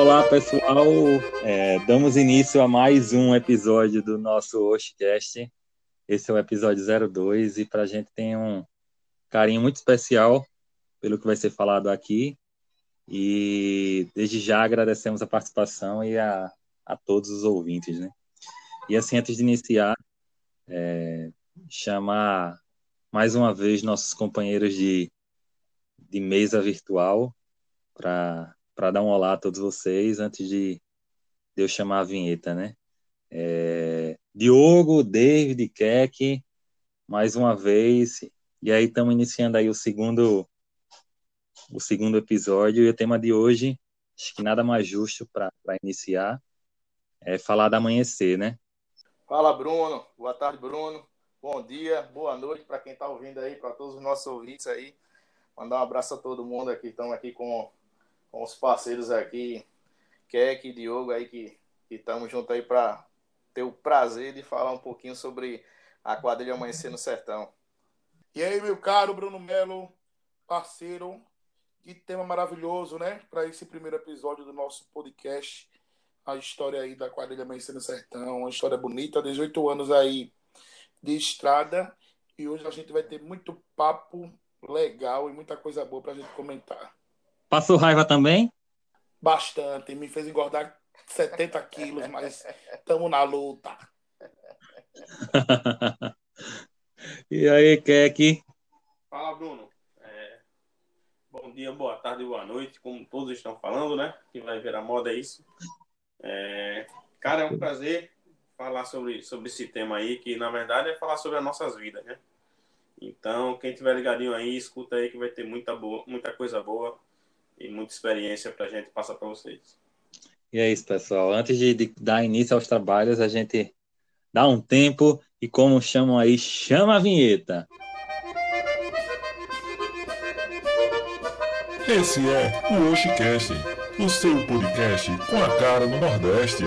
Olá, pessoal. É, damos início a mais um episódio do nosso Oshcast. Esse é o episódio 02 e para a gente tem um carinho muito especial pelo que vai ser falado aqui. E desde já agradecemos a participação e a, a todos os ouvintes, né? E assim, antes de iniciar, é, chamar mais uma vez nossos companheiros de, de mesa virtual para dar um olá a todos vocês antes de, de eu chamar a vinheta, né? É, Diogo, David, Keck, mais uma vez. E aí estamos iniciando aí o segundo o segundo episódio e o tema de hoje, acho que nada mais justo para iniciar, é falar da amanhecer, né? Fala, Bruno. Boa tarde, Bruno. Bom dia, boa noite para quem está ouvindo aí, para todos os nossos ouvintes aí. Mandar um abraço a todo mundo aqui. Estamos aqui com, com os parceiros aqui, Keck e Diogo aí, que estamos juntos aí para ter o prazer de falar um pouquinho sobre a quadrilha Amanhecer no Sertão. E aí, meu caro Bruno Melo, parceiro, que tema maravilhoso, né? Para esse primeiro episódio do nosso podcast a história aí da quadrilha Amanhecer no Sertão, uma história bonita, 18 anos aí de estrada e hoje a gente vai ter muito papo legal e muita coisa boa pra gente comentar. Passou raiva também? Bastante, me fez engordar 70 quilos, mas estamos na luta. e aí, Keck? Fala, Bruno. É... Bom dia, boa tarde, boa noite, como todos estão falando, né? Que vai ver a moda é isso. É, cara, é um prazer falar sobre, sobre esse tema aí, que na verdade é falar sobre as nossas vidas, né? Então, quem tiver ligadinho aí, escuta aí que vai ter muita, boa, muita coisa boa e muita experiência para a gente passar para vocês. E é isso, pessoal. Antes de, de, dar início aos trabalhos, a gente dá um tempo e, como chamam aí, chama a vinheta. Esse é o Oshicast o seu podcast com a cara no Nordeste.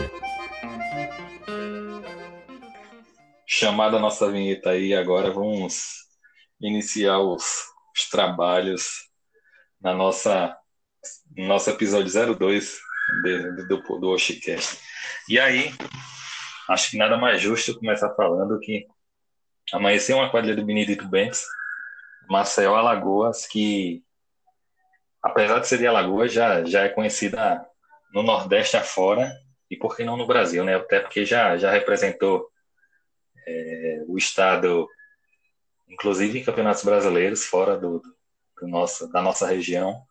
Chamada nossa vinheta aí, agora vamos iniciar os, os trabalhos na nossa nosso episódio 02 de, do, do Oshicast. E aí, acho que nada mais justo começar falando que amanheceu uma quadrilha do Benedito Bentes, Marcel Alagoas, que apesar de ser de Alagoas, já, já é conhecida no Nordeste afora e por que não no Brasil, né? Até porque já, já representou é, o estado, inclusive em campeonatos brasileiros fora do, do nosso, da nossa região.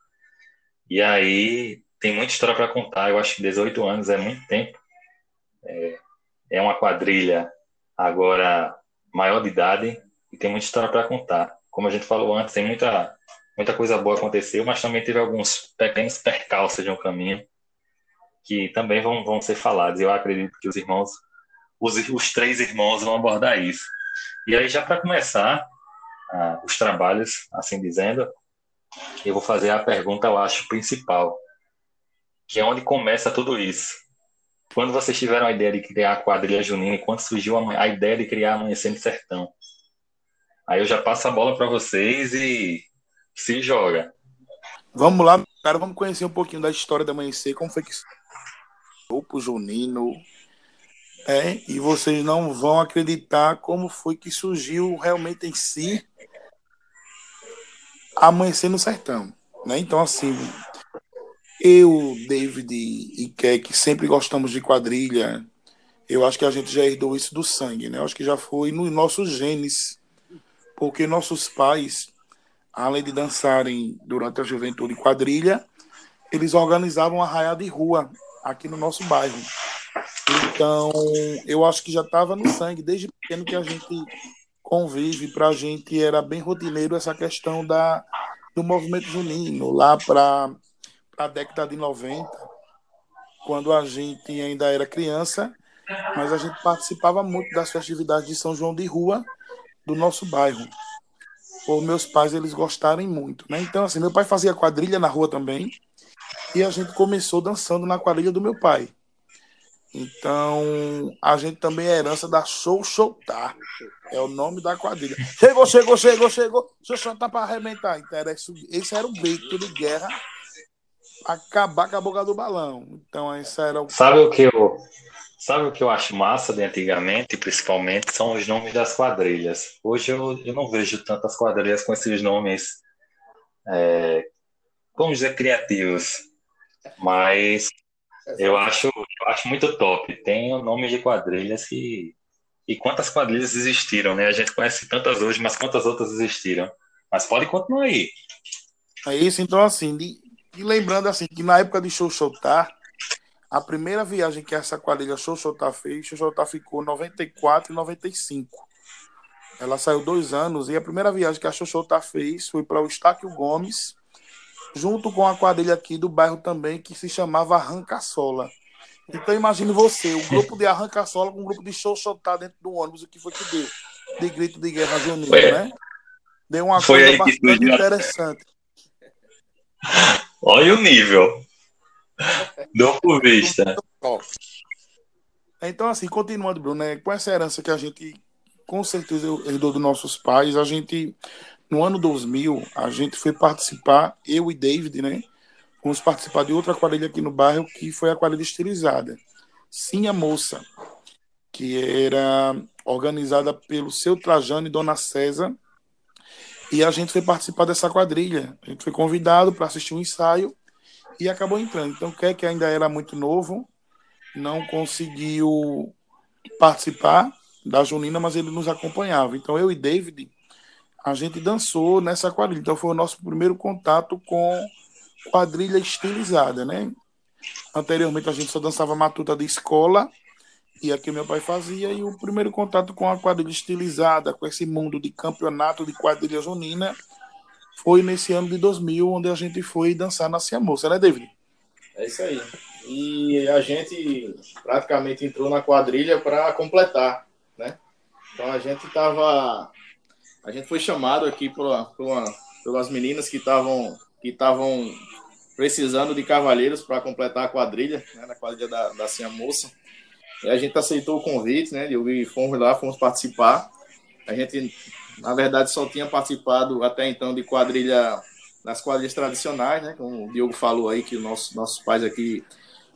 E aí tem muita história para contar. Eu acho que 18 anos é muito tempo. É, é uma quadrilha agora maior de idade e tem muita história para contar. Como a gente falou antes, tem muita muita coisa boa aconteceu, mas também teve alguns pequenos percalços de um caminho que também vão, vão ser falados. Eu acredito que os irmãos, os, os três irmãos vão abordar isso. E aí, já para começar uh, os trabalhos, assim dizendo, eu vou fazer a pergunta, eu acho, principal, que é onde começa tudo isso. Quando vocês tiveram a ideia de criar a quadrilha junina quando surgiu a, ideia de criar Amanhecer no Sertão? Aí eu já passo a bola para vocês e se joga. Vamos lá, cara, vamos conhecer um pouquinho da história da Amanhecer, como foi que o Junino, é, e vocês não vão acreditar como foi que surgiu realmente em si Amanhecer no Sertão, né? Então, assim, eu, David e Keck sempre gostamos de quadrilha. Eu acho que a gente já herdou isso do sangue, né? Eu acho que já foi nos nossos genes, porque nossos pais além de dançarem durante a juventude quadrilha, eles organizavam a raia de rua aqui no nosso bairro. Então, eu acho que já estava no sangue, desde pequeno que a gente convive, para a gente era bem rotineiro essa questão da, do movimento junino, lá para a década de 90, quando a gente ainda era criança, mas a gente participava muito das festividades de São João de Rua do nosso bairro por meus pais eles gostarem muito, né? Então assim, meu pai fazia quadrilha na rua também e a gente começou dançando na quadrilha do meu pai. Então, a gente também é herança da Show Tá. É o nome da quadrilha. Chegou, chegou, chegou, chegou. Show Show Tá para arrebentar. Então, esse era o grito de guerra acabar com a boca do balão. Então, essa era o. Sabe o que eu, sabe o que eu acho massa de antigamente, principalmente, são os nomes das quadrilhas. Hoje eu, eu não vejo tantas quadrilhas com esses nomes, é, vamos dizer, criativos. Mas eu acho, eu acho muito top. Tem o nome de quadrilhas que. E quantas quadrilhas existiram, né? A gente conhece tantas hoje, mas quantas outras existiram. Mas pode continuar aí. É isso, então, assim, de, e lembrando, assim, que na época de Xoxotá, a primeira viagem que essa quadrilha Xoxotá fez, Xoxotá ficou 94 e 95. Ela saiu dois anos e a primeira viagem que a Xoxotá fez foi para o Estáquio Gomes, junto com a quadrilha aqui do bairro também, que se chamava Arranca-Sola. Então imagine você, o grupo de Arranca-Sola com um grupo de Xoxotá dentro do ônibus, o que foi que deu? De grito de guerra junina, né? Deu uma coisa bastante interessante. Olha o nível. Dou por vista. Então, assim, continuando, Bruno, né, com essa herança que a gente, com certeza, herdou dos nossos pais, a gente, no ano 2000, a gente foi participar, eu e David, né, fomos participar de outra quadrilha aqui no bairro, que foi a quadrilha estilizada. Sim, a moça, que era organizada pelo seu Trajano e Dona César, e a gente foi participar dessa quadrilha. A gente foi convidado para assistir um ensaio e acabou entrando. Então, quer que ainda era muito novo, não conseguiu participar da Junina, mas ele nos acompanhava. Então, eu e David, a gente dançou nessa quadrilha. Então, foi o nosso primeiro contato com quadrilha estilizada, né? Anteriormente, a gente só dançava matuta de escola e aqui meu pai fazia, e o primeiro contato com a quadrilha estilizada, com esse mundo de campeonato de quadrilha junina, foi nesse ano de 2000, onde a gente foi dançar na Cia Moça, né, David? É isso aí. E a gente praticamente entrou na quadrilha para completar, né? Então a gente tava. A gente foi chamado aqui por, pelas meninas que estavam que estavam precisando de cavalheiros para completar a quadrilha, né, na quadrilha da, da Cia Moça. E a gente aceitou o convite, né? E fomos lá, fomos participar. A gente, na verdade, só tinha participado até então de quadrilha, das quadrilhas tradicionais, né? Como o Diogo falou aí, que nossos, nossos pais aqui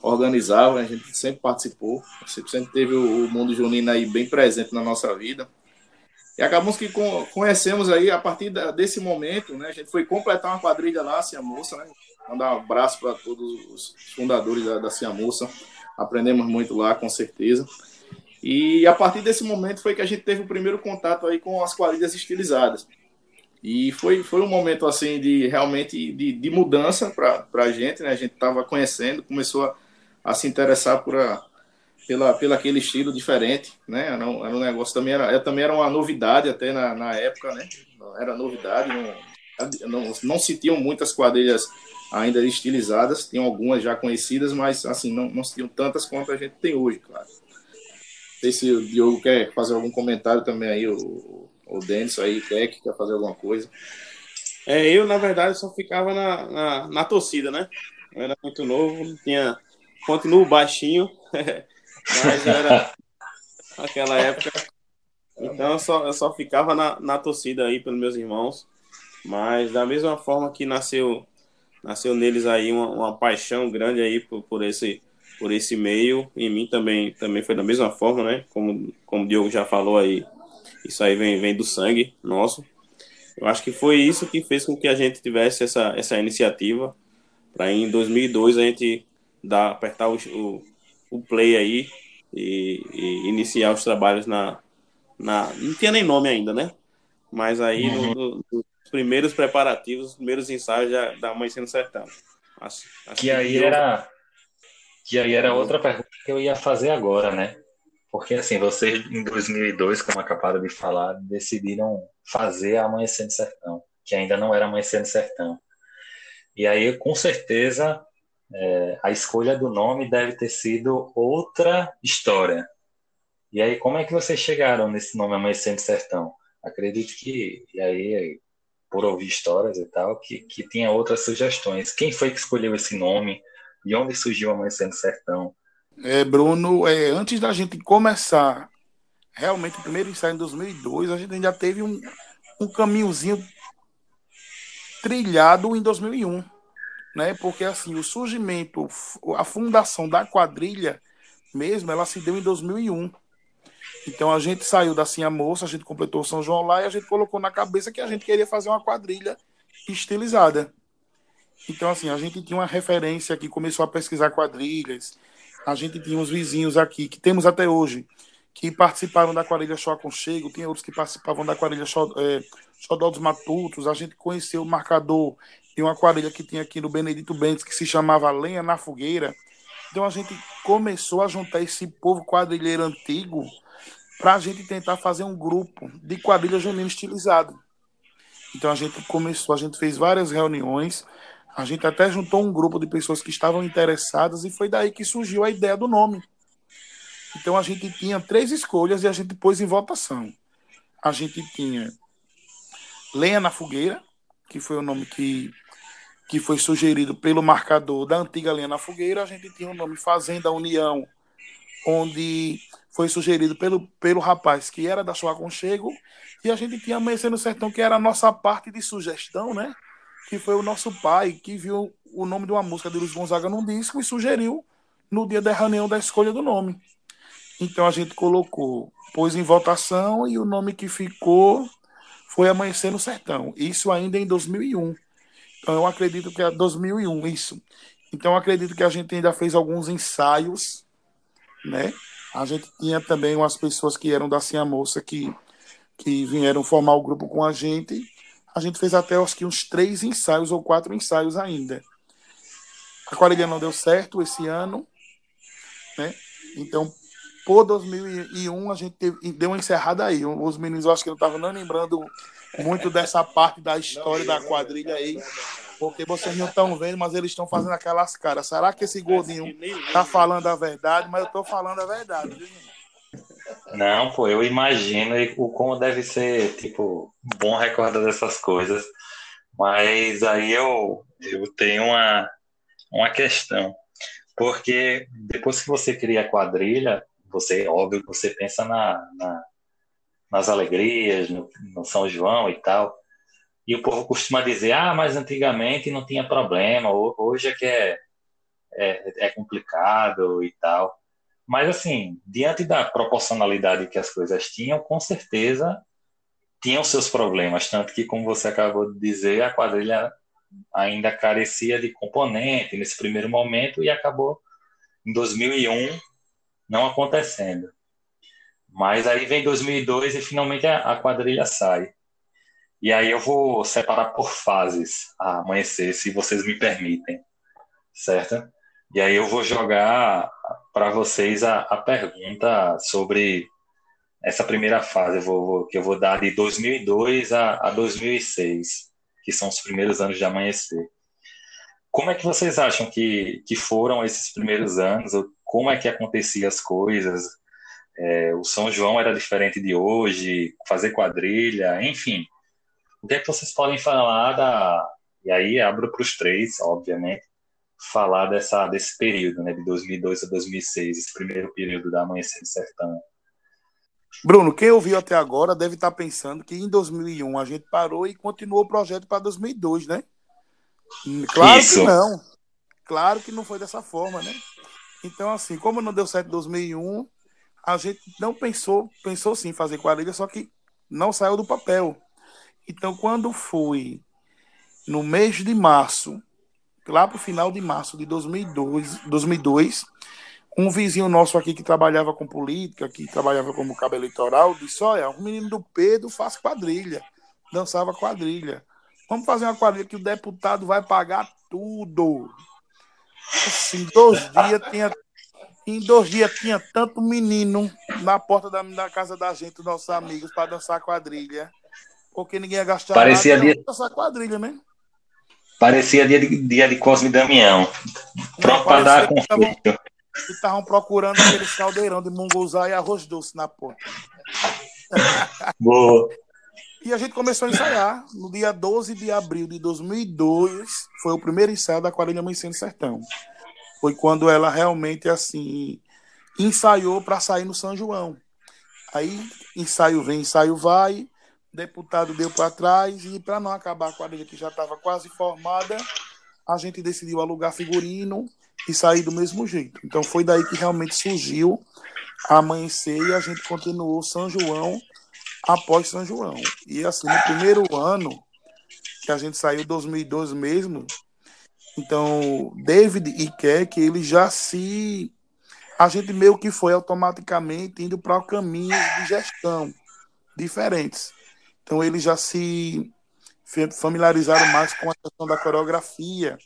organizavam, a gente sempre participou, sempre, sempre teve o mundo junino aí bem presente na nossa vida. E acabamos que conhecemos aí, a partir desse momento, né? A gente foi completar uma quadrilha lá, Cia Moça, né? Mandar um abraço para todos os fundadores da, da Cia Moça aprendemos muito lá, com certeza. E a partir desse momento foi que a gente teve o primeiro contato aí com as quadrilhas estilizadas. E foi, foi um momento assim de realmente de, de mudança para a gente, né? A gente estava conhecendo, começou a, a, se interessar por a, pela, pela aquele estilo diferente, né? Era um, era um negócio também era, também era uma novidade até na, na época, né? Era novidade, não, não, não se tinham muitas quadrilhas ainda estilizadas, tem algumas já conhecidas, mas assim, não, não tinham tantas quanto a gente tem hoje, claro. Não sei se o Diogo quer fazer algum comentário também aí, o, o Denis aí, quer, quer fazer alguma coisa. É, eu, na verdade, só ficava na, na, na torcida, né? Eu era muito novo, tinha. Continuo baixinho, mas era aquela época. Então eu só, eu só ficava na, na torcida aí pelos meus irmãos. Mas da mesma forma que nasceu nasceu neles aí uma, uma paixão grande aí por, por, esse por esse meio. Em mim também também foi da mesma forma, né? Como como o Diogo já falou aí, isso aí vem vem do sangue nosso. Eu acho que foi isso que fez com que a gente tivesse essa essa iniciativa para em 2002 a gente dar apertar o, o, o play aí e, e, iniciar os trabalhos na na não tinha nem nome ainda, né? Mas aí uhum. no, no, primeiros preparativos, os primeiros ensaios já da Mãe Sendo Sertão. Acho, acho que, aí eu... era que aí era outra pergunta que eu ia fazer agora, né? Porque assim, vocês em 2002, como acabaram de falar, decidiram fazer a Amanhecendo Sertão, que ainda não era Amanhecendo Sertão. E aí, com certeza, é, a escolha do nome deve ter sido outra história. E aí, como é que vocês chegaram nesse nome Amanhecendo Sertão? Acredito que, e aí por ouvir histórias e tal, que, que tinha outras sugestões. Quem foi que escolheu esse nome? De onde surgiu Amanhecendo Sertão? É, Bruno, é, antes da gente começar realmente o primeiro ensaio em 2002, a gente ainda teve um, um caminhozinho trilhado em 2001. Né? Porque assim, o surgimento, a fundação da quadrilha mesmo, ela se deu em 2001. Então a gente saiu da Cinha Moça, a gente completou São João lá e a gente colocou na cabeça que a gente queria fazer uma quadrilha estilizada. Então, assim, a gente tinha uma referência que começou a pesquisar quadrilhas. A gente tinha uns vizinhos aqui, que temos até hoje, que participaram da quadrilha Show Aconchego, tinha outros que participavam da quadrilha Show, é, Xodó dos Matutos. A gente conheceu o marcador de uma quadrilha que tinha aqui no Benedito Bentes, que se chamava Lenha na Fogueira. Então, a gente começou a juntar esse povo quadrilheiro antigo para a gente tentar fazer um grupo de quadrilha junina estilizado. Então a gente começou, a gente fez várias reuniões, a gente até juntou um grupo de pessoas que estavam interessadas e foi daí que surgiu a ideia do nome. Então a gente tinha três escolhas e a gente pôs em votação. A gente tinha Lenha na Fogueira, que foi o nome que, que foi sugerido pelo marcador da antiga Lenha na Fogueira. A gente tinha o nome Fazenda União, onde foi sugerido pelo, pelo rapaz que era da sua aconchego, e a gente tinha Amanhecer no Sertão, que era a nossa parte de sugestão, né? Que foi o nosso pai que viu o nome de uma música de Luiz Gonzaga num disco e sugeriu no dia da reunião da escolha do nome. Então a gente colocou, pôs em votação e o nome que ficou foi Amanhecer no Sertão. Isso ainda em 2001. Então eu acredito que é 2001, isso. Então eu acredito que a gente ainda fez alguns ensaios, né? A gente tinha também umas pessoas que eram da Cia Moça que, que vieram formar o grupo com a gente. A gente fez até acho que uns três ensaios ou quatro ensaios ainda. A quadrilha não deu certo esse ano, né? Então, por 2001, a gente teve, deu uma encerrada aí. Os meninos, acho que não estavam nem lembrando muito dessa parte da história da quadrilha aí. Porque vocês não estão vendo, mas eles estão fazendo aquelas caras. Será que esse gordinho tá falando a verdade? Mas eu tô falando a verdade, viu, Não, pô, eu imagino o como deve ser, tipo, bom recordar dessas coisas. Mas aí eu, eu tenho uma, uma questão. Porque depois que você cria a quadrilha, você, óbvio, você pensa na, na nas alegrias, no, no São João e tal. E o povo costuma dizer, ah, mas antigamente não tinha problema, hoje é que é, é, é complicado e tal. Mas, assim, diante da proporcionalidade que as coisas tinham, com certeza tinham seus problemas. Tanto que, como você acabou de dizer, a quadrilha ainda carecia de componente nesse primeiro momento e acabou em 2001 não acontecendo. Mas aí vem 2002 e finalmente a, quadrilha sai. E aí eu vou separar por fases a amanhecer, se vocês me permitem, certo? E aí eu vou jogar para vocês a, a, pergunta sobre essa primeira fase, eu vou, que eu vou dar de 2002 a, a 2006, que são os primeiros anos de amanhecer. Como é que vocês acham que, que foram esses primeiros anos? Como é que aconteciam as coisas? É, o São João era diferente de hoje, fazer quadrilha, enfim. O que é que vocês podem falar da. E aí abro para os três, obviamente, falar dessa, desse período, né, de 2002 a 2006, esse primeiro período da Amanhecer do Sertão. Bruno, quem ouviu até agora deve estar pensando que em 2001 a gente parou e continuou o projeto para 2002, né? Claro Isso. que não. Claro que não foi dessa forma, né? Então, assim, como não deu certo em 2001, a gente não pensou, pensou sim fazer quadrilha, só que não saiu do papel. Então, quando foi no mês de março, lá para o final de março de 2002, 2002, um vizinho nosso aqui que trabalhava com política, que trabalhava como cabo eleitoral, disse: Olha, um menino do Pedro faz quadrilha, dançava quadrilha. Vamos fazer uma quadrilha que o deputado vai pagar tudo. Assim, dois dias tinha, em dois dias tinha tanto menino na porta da, da casa da gente, nossos amigos, para dançar quadrilha porque ninguém ia gastar Parecia nada, dia... essa quadrilha, né? Parecia dia de, dia de Cosme Damião. Pronto para dar conflito. Estavam procurando aquele caldeirão de munguzá e arroz doce na porta. Boa. E a gente começou a ensaiar no dia 12 de abril de 2002. Foi o primeiro ensaio da Quadrilha Amanhecendo Sertão. Foi quando ela realmente, assim, ensaiou para sair no São João. Aí, ensaio vem, ensaio vai deputado deu para trás e para não acabar a quadrilha que já estava quase formada, a gente decidiu alugar figurino e sair do mesmo jeito. Então foi daí que realmente surgiu a Amanhecer e a gente continuou São João após São João. E assim, no primeiro ano que a gente saiu, 2012 mesmo, então David e Keck, eles já se a gente meio que foi automaticamente indo para caminhos de gestão diferentes. Então eles já se familiarizaram mais com a questão da coreografia,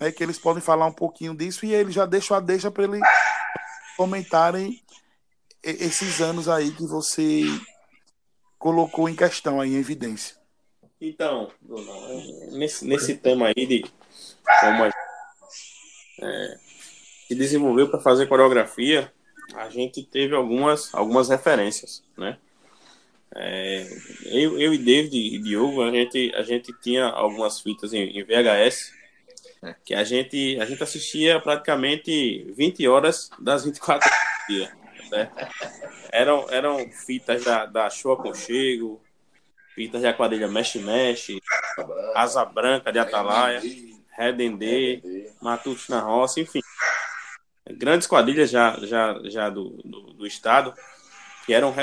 né, que eles podem falar um pouquinho disso e ele já deixa a deixa para eles comentarem esses anos aí que você colocou em questão aí em evidência. Então, nesse, nesse tema aí de como a, é, se desenvolveu para fazer coreografia, a gente teve algumas, algumas referências, né? É, eu, eu e David e Diogo, a gente, a gente tinha algumas fitas em, em VHS é. que a gente, a gente assistia praticamente 20 horas das 24 horas do dia. Né? Eram, eram fitas da, da Show Aconchego, fitas da quadrilha Mexe Mexe, Asa Branca de Atalaia, Redendê, Matutos na Roça, enfim grandes quadrilhas já, já, já do, do, do estado, que eram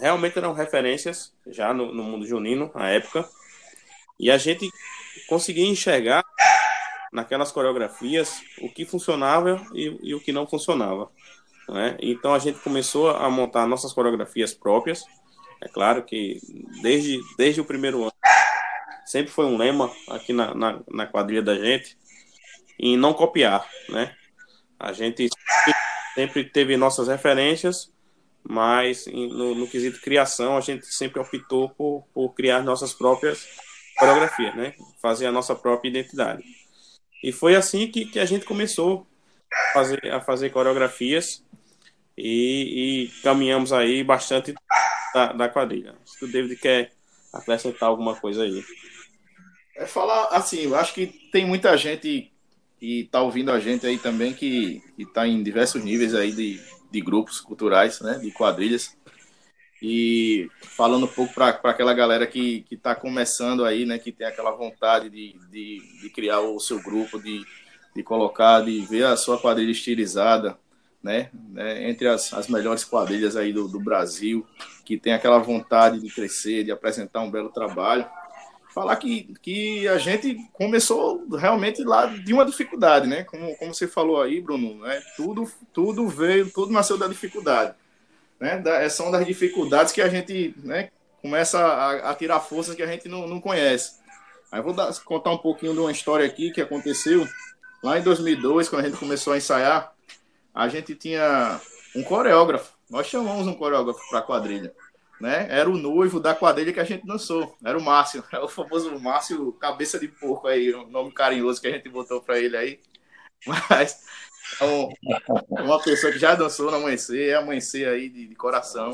realmente eram referências já no, no, mundo junino, na época, e a gente conseguia enxergar naquelas coreografias o que funcionava e, e o que não funcionava. Né? Então a gente começou a montar nossas coreografias próprias. É claro que desde, desde o primeiro ano sempre foi um lema aqui na, na, na quadrilha da gente em não copiar, né? A gente sempre teve nossas referências, mas no, no quesito criação, a gente sempre optou por, por criar nossas próprias coreografias, né? Fazer a nossa própria identidade. E foi assim que, que a gente começou a fazer, a fazer coreografias e, e caminhamos aí bastante da, da quadrilha. Se o David quer acrescentar alguma coisa aí. É falar assim, eu acho que tem muita gente e tá ouvindo a gente aí também que está em diversos níveis aí de, de grupos culturais, né, de quadrilhas. E falando um pouco para aquela galera que está começando aí, né, que tem aquela vontade de, de, de, criar o seu grupo, de, de colocar, de ver a sua quadrilha estilizada, né, né entre as, as melhores quadrilhas aí do, do Brasil, que tem aquela vontade de crescer, de apresentar um belo trabalho falar que, que a gente começou realmente lá de uma dificuldade, né? Como, como você falou aí, Bruno, né? tudo, tudo veio, tudo nasceu da dificuldade. Né? Da, são das dificuldades que a gente né, começa a, a tirar forças que a gente não, não conhece. Aí vou dar, contar um pouquinho de uma história aqui que aconteceu lá em 2002, quando a gente começou a ensaiar. A gente tinha um coreógrafo. Nós chamamos um coreógrafo para a quadrilha né? Era o noivo da quadrilha que a gente dançou. Era o Márcio, é o famoso Márcio Cabeça de Porco aí, o nome carinhoso que a gente botou para ele aí. Mas é um, uma pessoa que já dançou no amanhecer, é amanhecer aí de, de coração,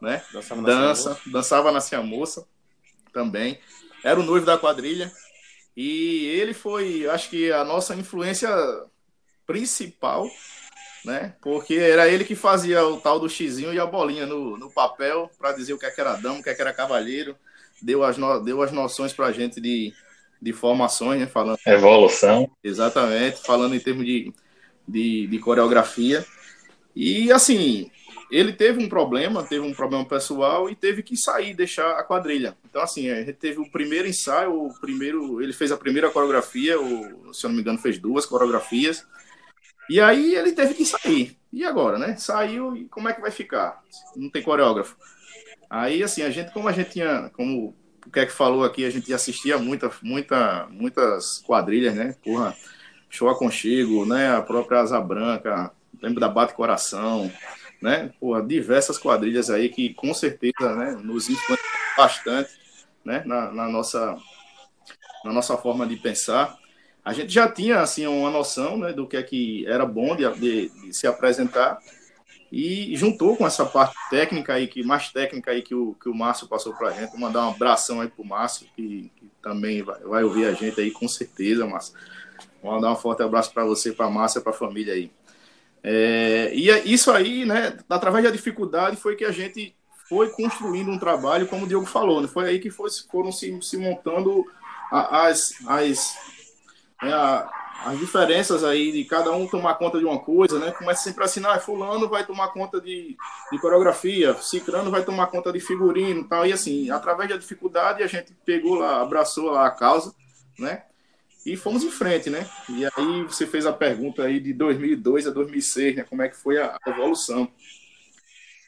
né? Dançava Dança, dançava na moça também. Era o noivo da quadrilha. E ele foi, acho que a nossa influência principal né? Porque era ele que fazia o tal do xizinho e a bolinha no, no papel para dizer o que, é que era dama, o que, é que era cavalheiro. Deu as, no, deu as noções para a gente de, de formações, né? Falando, Evolução. Exatamente, falando em termos de, de, de coreografia. E assim, ele teve um problema, teve um problema pessoal e teve que sair, deixar a quadrilha. Então, assim, gente teve o primeiro ensaio, o primeiro, ele fez a primeira coreografia, se eu não me engano, fez duas coreografias. E aí ele teve que sair. E agora, né? Saiu e como é que vai ficar? Não tem coreógrafo. Aí, assim, a gente, como a gente tinha, como o que é que falou aqui, a gente assistia muita, muita, muitas quadrilhas, né? Porra, Show Aconchego, né? A própria Asa Branca, lembro da Bate Coração, né? Porra, diversas quadrilhas aí que com certeza, né? Nos influenciam bastante, né? Na, na nossa, na nossa forma de pensar a gente já tinha assim uma noção né, do que é que era bom de, de, de, se apresentar e juntou com essa parte técnica aí que mais técnica aí que o que o Márcio passou para a gente Vou mandar um abração aí para o Márcio que, que, também vai, vai ouvir a gente aí com certeza Márcio Vou mandar um forte abraço para você para a Márcia para a família aí é, e é isso aí né através da dificuldade foi que a gente foi construindo um trabalho como o Diogo falou né? foi aí que foi, foram se, se montando as, as né, as diferenças aí de cada um tomar conta de uma coisa, né? Começa sempre assim, ah, fulano vai tomar conta de, de coreografia, ciclano vai tomar conta de figurino tal. E assim, através da dificuldade, a gente pegou lá, abraçou lá a causa, né? E fomos em frente, né? E aí você fez a pergunta aí de 2002 a 2006, né? Como é que foi a evolução.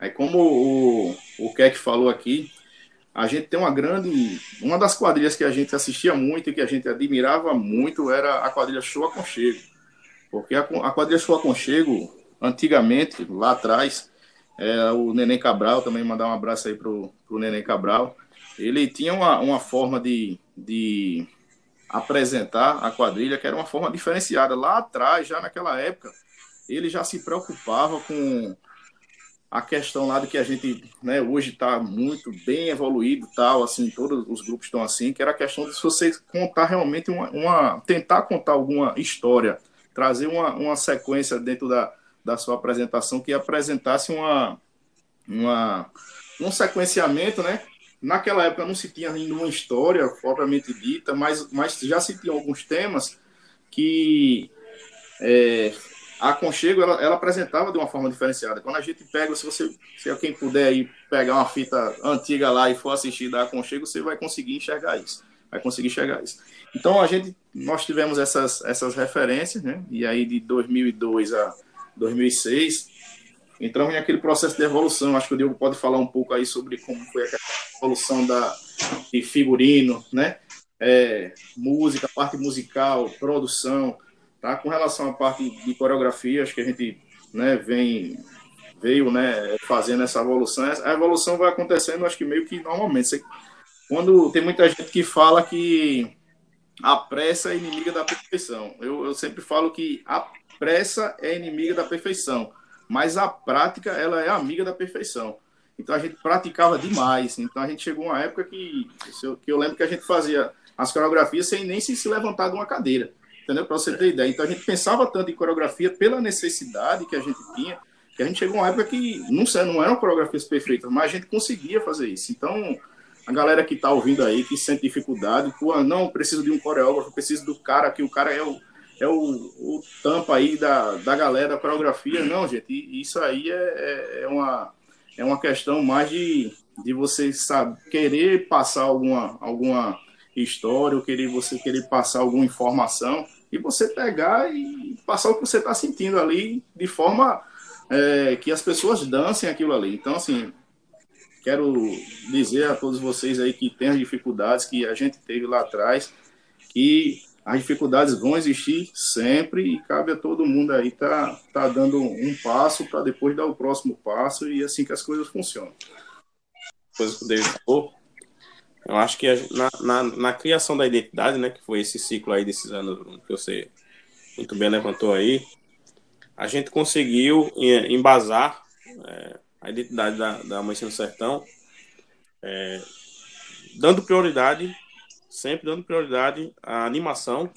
Aí como o, o Keck falou aqui, a gente tem uma grande. Uma das quadrilhas que a gente assistia muito e que a gente admirava muito era a quadrilha Show Aconchego. Porque a, a quadrilha Show Aconchego, antigamente, lá atrás, é, o Neném Cabral, também mandar um abraço aí pro, pro Neném Cabral, ele tinha uma, uma forma de, de apresentar a quadrilha que era uma forma diferenciada. Lá atrás, já naquela época, ele já se preocupava com a questão lá de que a gente né, hoje está muito bem evoluído tal assim todos os grupos estão assim que era a questão de se você contar realmente uma, uma tentar contar alguma história trazer uma, uma sequência dentro da, da sua apresentação que apresentasse uma, uma um sequenciamento né naquela época não se tinha ainda uma história propriamente dita mas mas já se tinha alguns temas que é, a Conchego ela, ela, apresentava de uma forma diferenciada. Quando a gente pega, se você, se alguém puder aí pegar uma fita antiga lá e for assistir da Conchego, você vai conseguir enxergar isso. Vai conseguir enxergar isso. Então a gente, nós tivemos essas, essas referências, né? E aí de 2002 a 2006 entramos naquele processo de evolução. Acho que o Diego pode falar um pouco aí sobre como foi a evolução da de figurino, né? É, música, parte musical, produção Tá? Com relação à parte de coreografia, acho que a gente né, vem veio né, fazendo essa evolução. A evolução vai acontecendo, acho que meio que normalmente. Quando tem muita gente que fala que a pressa é inimiga da perfeição. Eu, eu sempre falo que a pressa é inimiga da perfeição, mas a prática ela é amiga da perfeição. Então a gente praticava demais. Então a gente chegou uma época que, que eu lembro que a gente fazia as coreografias sem nem se, levantar de uma cadeira entendeu? Para você ter ideia. Então a gente pensava tanto em coreografia pela necessidade que a gente tinha, que a gente chegou a uma época que não, não eram coreografias perfeitas, mas a gente conseguia fazer isso. Então, a galera que está ouvindo aí, que sente dificuldade, pô, não, preciso de um coreógrafo, preciso do cara que o cara é o, é o, o tampa aí da, da galera da coreografia. Não, gente, isso aí é, é, é uma, é uma questão mais de, de você sabe, querer passar alguma, alguma história, ou querer você querer passar alguma informação e você pegar e passar o que você está sentindo ali de forma é, que as pessoas dancem aquilo ali. Então, assim, quero dizer a todos vocês aí que têm as dificuldades que a gente teve lá atrás, que as dificuldades vão existir sempre e cabe a todo mundo aí tá, tá dando um passo para depois dar o próximo passo e assim que as coisas funcionam. Coisa que o David falou, eu acho que na, na, na, criação da identidade, né, que foi esse ciclo aí desses anos que você muito bem levantou aí, a gente conseguiu embasar é, a identidade da, da Mãe no Sertão, é, dando prioridade, sempre dando prioridade à animação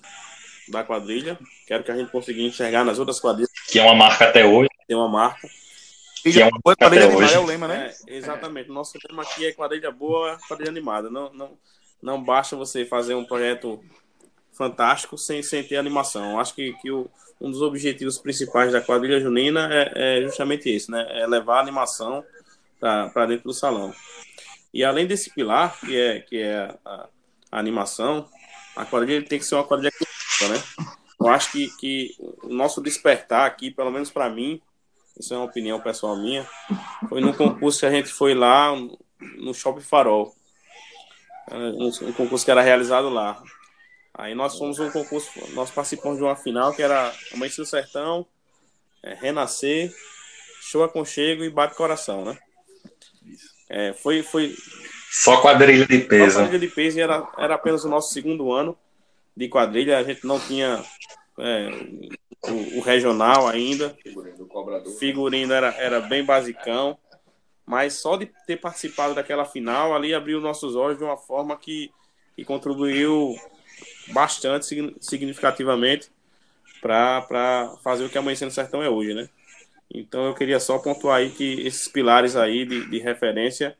da quadrilha, quero que a gente consiga enxergar nas outras quadrilhas. Que é uma marca até hoje. Tem uma marca. Que é uma quadrilha animada é o lema, né? É, exatamente. O nosso lema aqui é quadrilha boa, quadrilha animada. Não, não, não basta você fazer um projeto fantástico sem, sem ter animação. Acho que, que o, um dos objetivos principais da quadrilha junina é, é justamente esse, né? É levar a animação para dentro do salão. E além desse pilar, que é, que é a, a animação, a quadrilha tem que ser uma quadrilha né? Eu acho que, que o nosso despertar aqui, pelo menos para mim, isso é uma opinião pessoal minha, foi num concurso que a gente foi lá no Shopping Farol. Um, um concurso que era realizado lá. Aí nós fomos um concurso, nós participamos de uma final que era Amanhecer do Sertão, é, Renascer, Show Aconchego e Bate Coração, né? É, foi, foi. Só quadrilha de peso. Só quadrilha de peso e era, era apenas o nosso segundo ano de quadrilha. A gente não tinha é, o, o, regional ainda. Figurino era, era bem basicão. Mas só de ter participado daquela final ali abriu nossos olhos de uma forma que, que contribuiu bastante significativamente para fazer o que Amanhecer no Sertão é hoje, né? Então eu queria só pontuar aí que esses pilares aí de, de referência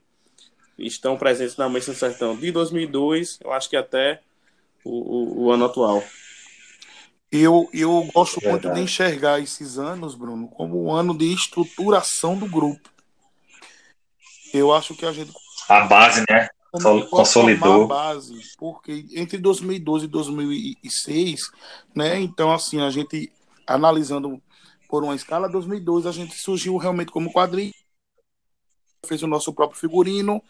estão presentes na Amanhecer no Sertão de 2002, eu acho que até o, o, o ano atual. Eu, eu gosto Verdade. muito de enxergar esses anos, Bruno, como um ano de estruturação do grupo. Eu acho que a gente. A base, né? Consolidou. A base, porque entre 2012 e 2006, né? Então, assim, a gente analisando por uma escala, 2012 a gente surgiu realmente como quadrilha fez o nosso próprio figurino.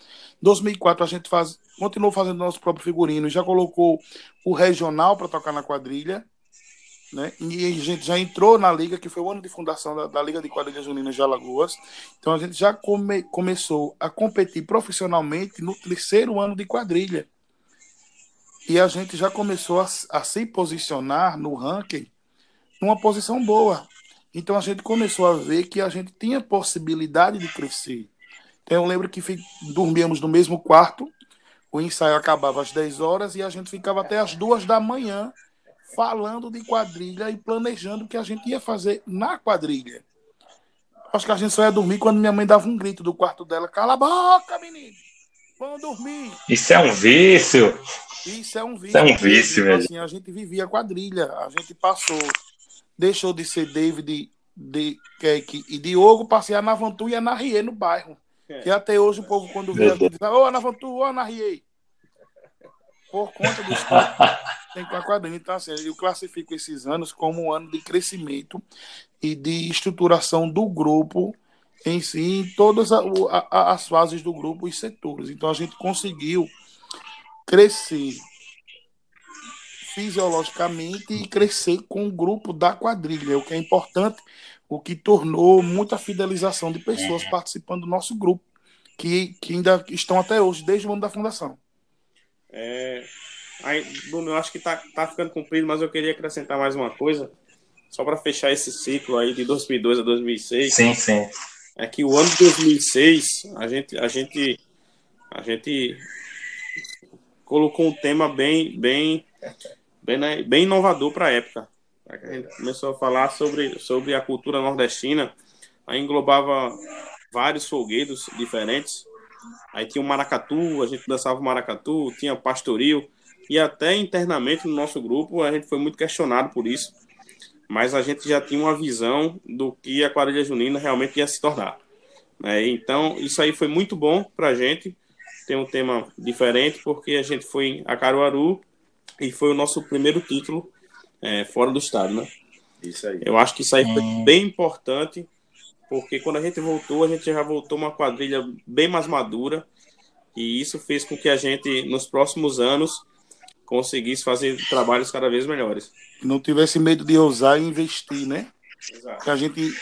2004 a gente faz, continuou fazendo nosso próprio figurino, já colocou o regional para tocar na quadrilha. Né? E a gente já entrou na liga, que foi o ano de fundação da, da Liga de Quadrilhas Juninas de Alagoas. Então a gente já come, começou a competir profissionalmente no terceiro ano de quadrilha. E a gente já começou a, a se posicionar no ranking numa posição boa. Então a gente começou a ver que a gente tinha possibilidade de crescer. Então eu lembro que dormíamos no mesmo quarto, o ensaio acabava às 10 horas e a gente ficava até às duas da manhã falando de quadrilha e planejando o que a gente ia fazer na quadrilha. Acho que a gente só ia dormir quando minha mãe dava um grito do quarto dela: Cala a boca, menino! Vamos dormir. Isso é um vício. Isso é um vício. Isso é um vício, velho. Assim, a gente vivia quadrilha. A gente passou, deixou de ser David, de Keck e Diogo, passear na Avantu e na Rie no bairro. Que até hoje o povo, quando vê, diz: Ô, Anavantu, ô, Rie Por conta dos tem que quadrilha. Então, assim, eu classifico esses anos como um ano de crescimento e de estruturação do grupo em si, em todas as fases do grupo e setores. Então, a gente conseguiu crescer fisiologicamente e crescer com o grupo da quadrilha, o que é importante, o que tornou muita fidelização de pessoas participando do nosso grupo, que, que ainda estão até hoje, desde o ano da fundação. É, Aí, Bruno, eu acho que tá, tá ficando cumprido, mas eu queria acrescentar mais uma coisa, só para fechar esse ciclo aí de 2002 a 2006. Sim, sim. É que o ano de 2006, a gente, a gente, a gente colocou um tema bem, bem, bem, né, bem inovador para a época. A gente começou a falar sobre, sobre a cultura nordestina, aí englobava vários folguedos diferentes. Aí tinha o maracatu, a gente dançava o maracatu, tinha pastoril, e até internamente no nosso grupo a gente foi muito questionado por isso, mas a gente já tinha uma visão do que a quadrilha junina realmente ia se tornar. É, então, isso aí foi muito bom para a gente, ter um tema diferente, porque a gente foi a Caruaru e foi o nosso primeiro título é, fora do estado, né? Isso aí. Eu acho que isso aí foi hum. bem importante, porque quando a gente voltou, a gente já voltou uma quadrilha bem mais madura, e isso fez com que a gente, nos próximos anos, conseguisse fazer trabalhos cada vez melhores. Não tivesse medo de ousar e investir, né? Exato. A gente,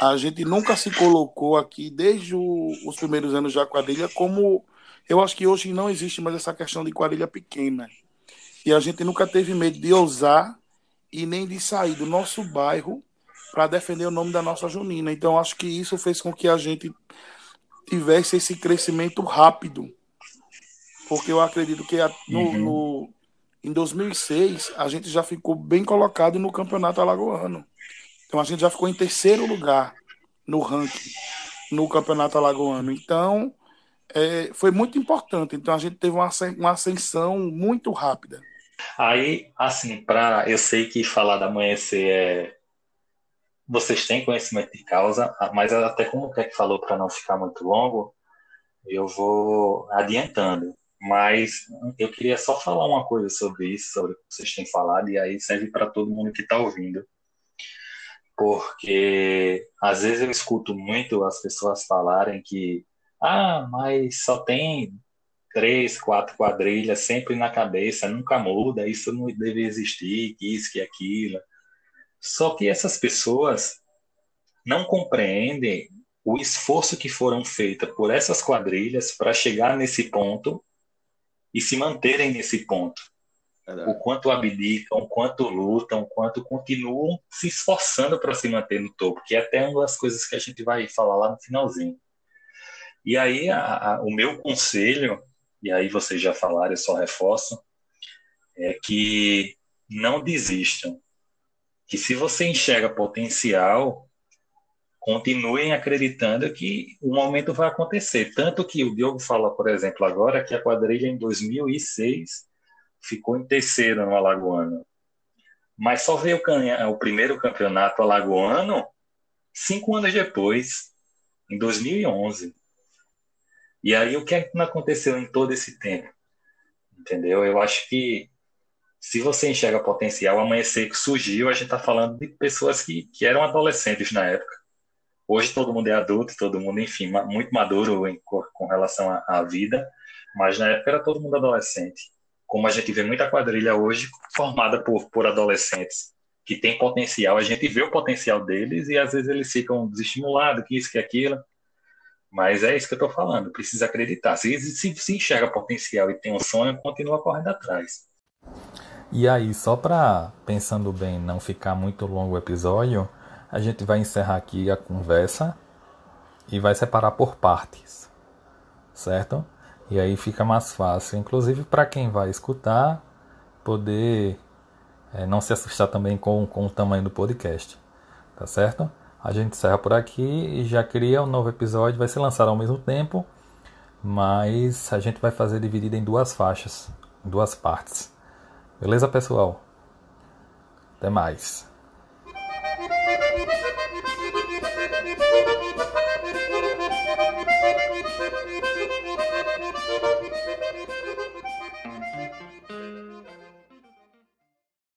a gente nunca se colocou aqui, desde o, os primeiros anos da quadrilha, como. Eu acho que hoje não existe mais essa questão de quadrilha pequena. E a gente nunca teve medo de ousar e nem de sair do nosso bairro para defender o nome da nossa Junina. Então, acho que isso fez com que a gente tivesse esse crescimento rápido. Porque eu acredito que no, uhum. no em 2006, a gente já ficou bem colocado no campeonato alagoano. Então, a gente já ficou em terceiro lugar no ranking no campeonato alagoano. Então, é, foi muito importante. Então, a gente teve uma, uma ascensão muito rápida. Aí, assim, para eu sei que falar da amanhecer é. Vocês têm conhecimento de causa, mas até como o que falou para não ficar muito longo, eu vou adiantando. Mas eu queria só falar uma coisa sobre isso, sobre o que vocês têm falado, e aí serve para todo mundo que está ouvindo. Porque às vezes eu escuto muito as pessoas falarem que, ah, mas só tem três, quatro quadrilhas sempre na cabeça, nunca muda, isso não deve existir, que isso, que aquilo. Só que essas pessoas não compreendem o esforço que foram feitos por essas quadrilhas para chegar nesse ponto e se manterem nesse ponto. Verdade. O quanto abdicam, o quanto lutam, o quanto continuam se esforçando para se manter no topo, que é até uma das coisas que a gente vai falar lá no finalzinho. E aí, a, a, o meu conselho, e aí vocês já falaram, eu só reforço, é que não desistam. Que se você enxerga potencial, continuem acreditando que o momento vai acontecer. Tanto que o Diogo fala, por exemplo, agora que a quadrilha em 2006 ficou em terceiro no Alagoano. mas só veio o primeiro campeonato alagoano cinco anos depois, em 2011. E aí o que, é que não aconteceu em todo esse tempo? Entendeu? Eu acho que se você enxerga potencial, amanhecer que surgiu, a gente está falando de pessoas que, que eram adolescentes na época. Hoje todo mundo é adulto, todo mundo, enfim, muito maduro em, com relação à, à vida, mas na época era todo mundo adolescente. Como a gente vê muita quadrilha hoje formada por, por adolescentes que tem potencial, a gente vê o potencial deles e às vezes eles ficam desestimulados, que isso, que aquilo. Mas é isso que eu estou falando, precisa acreditar. Se, se, se enxerga potencial e tem um sonho, continua correndo atrás. E aí, só para, pensando bem, não ficar muito longo o episódio, a gente vai encerrar aqui a conversa e vai separar por partes, certo? E aí fica mais fácil, inclusive para quem vai escutar, poder é, não se assustar também com, com o tamanho do podcast, tá certo? A gente encerra por aqui e já cria um novo episódio, vai ser lançado ao mesmo tempo, mas a gente vai fazer dividido em duas faixas, em duas partes. Beleza, pessoal? Até mais.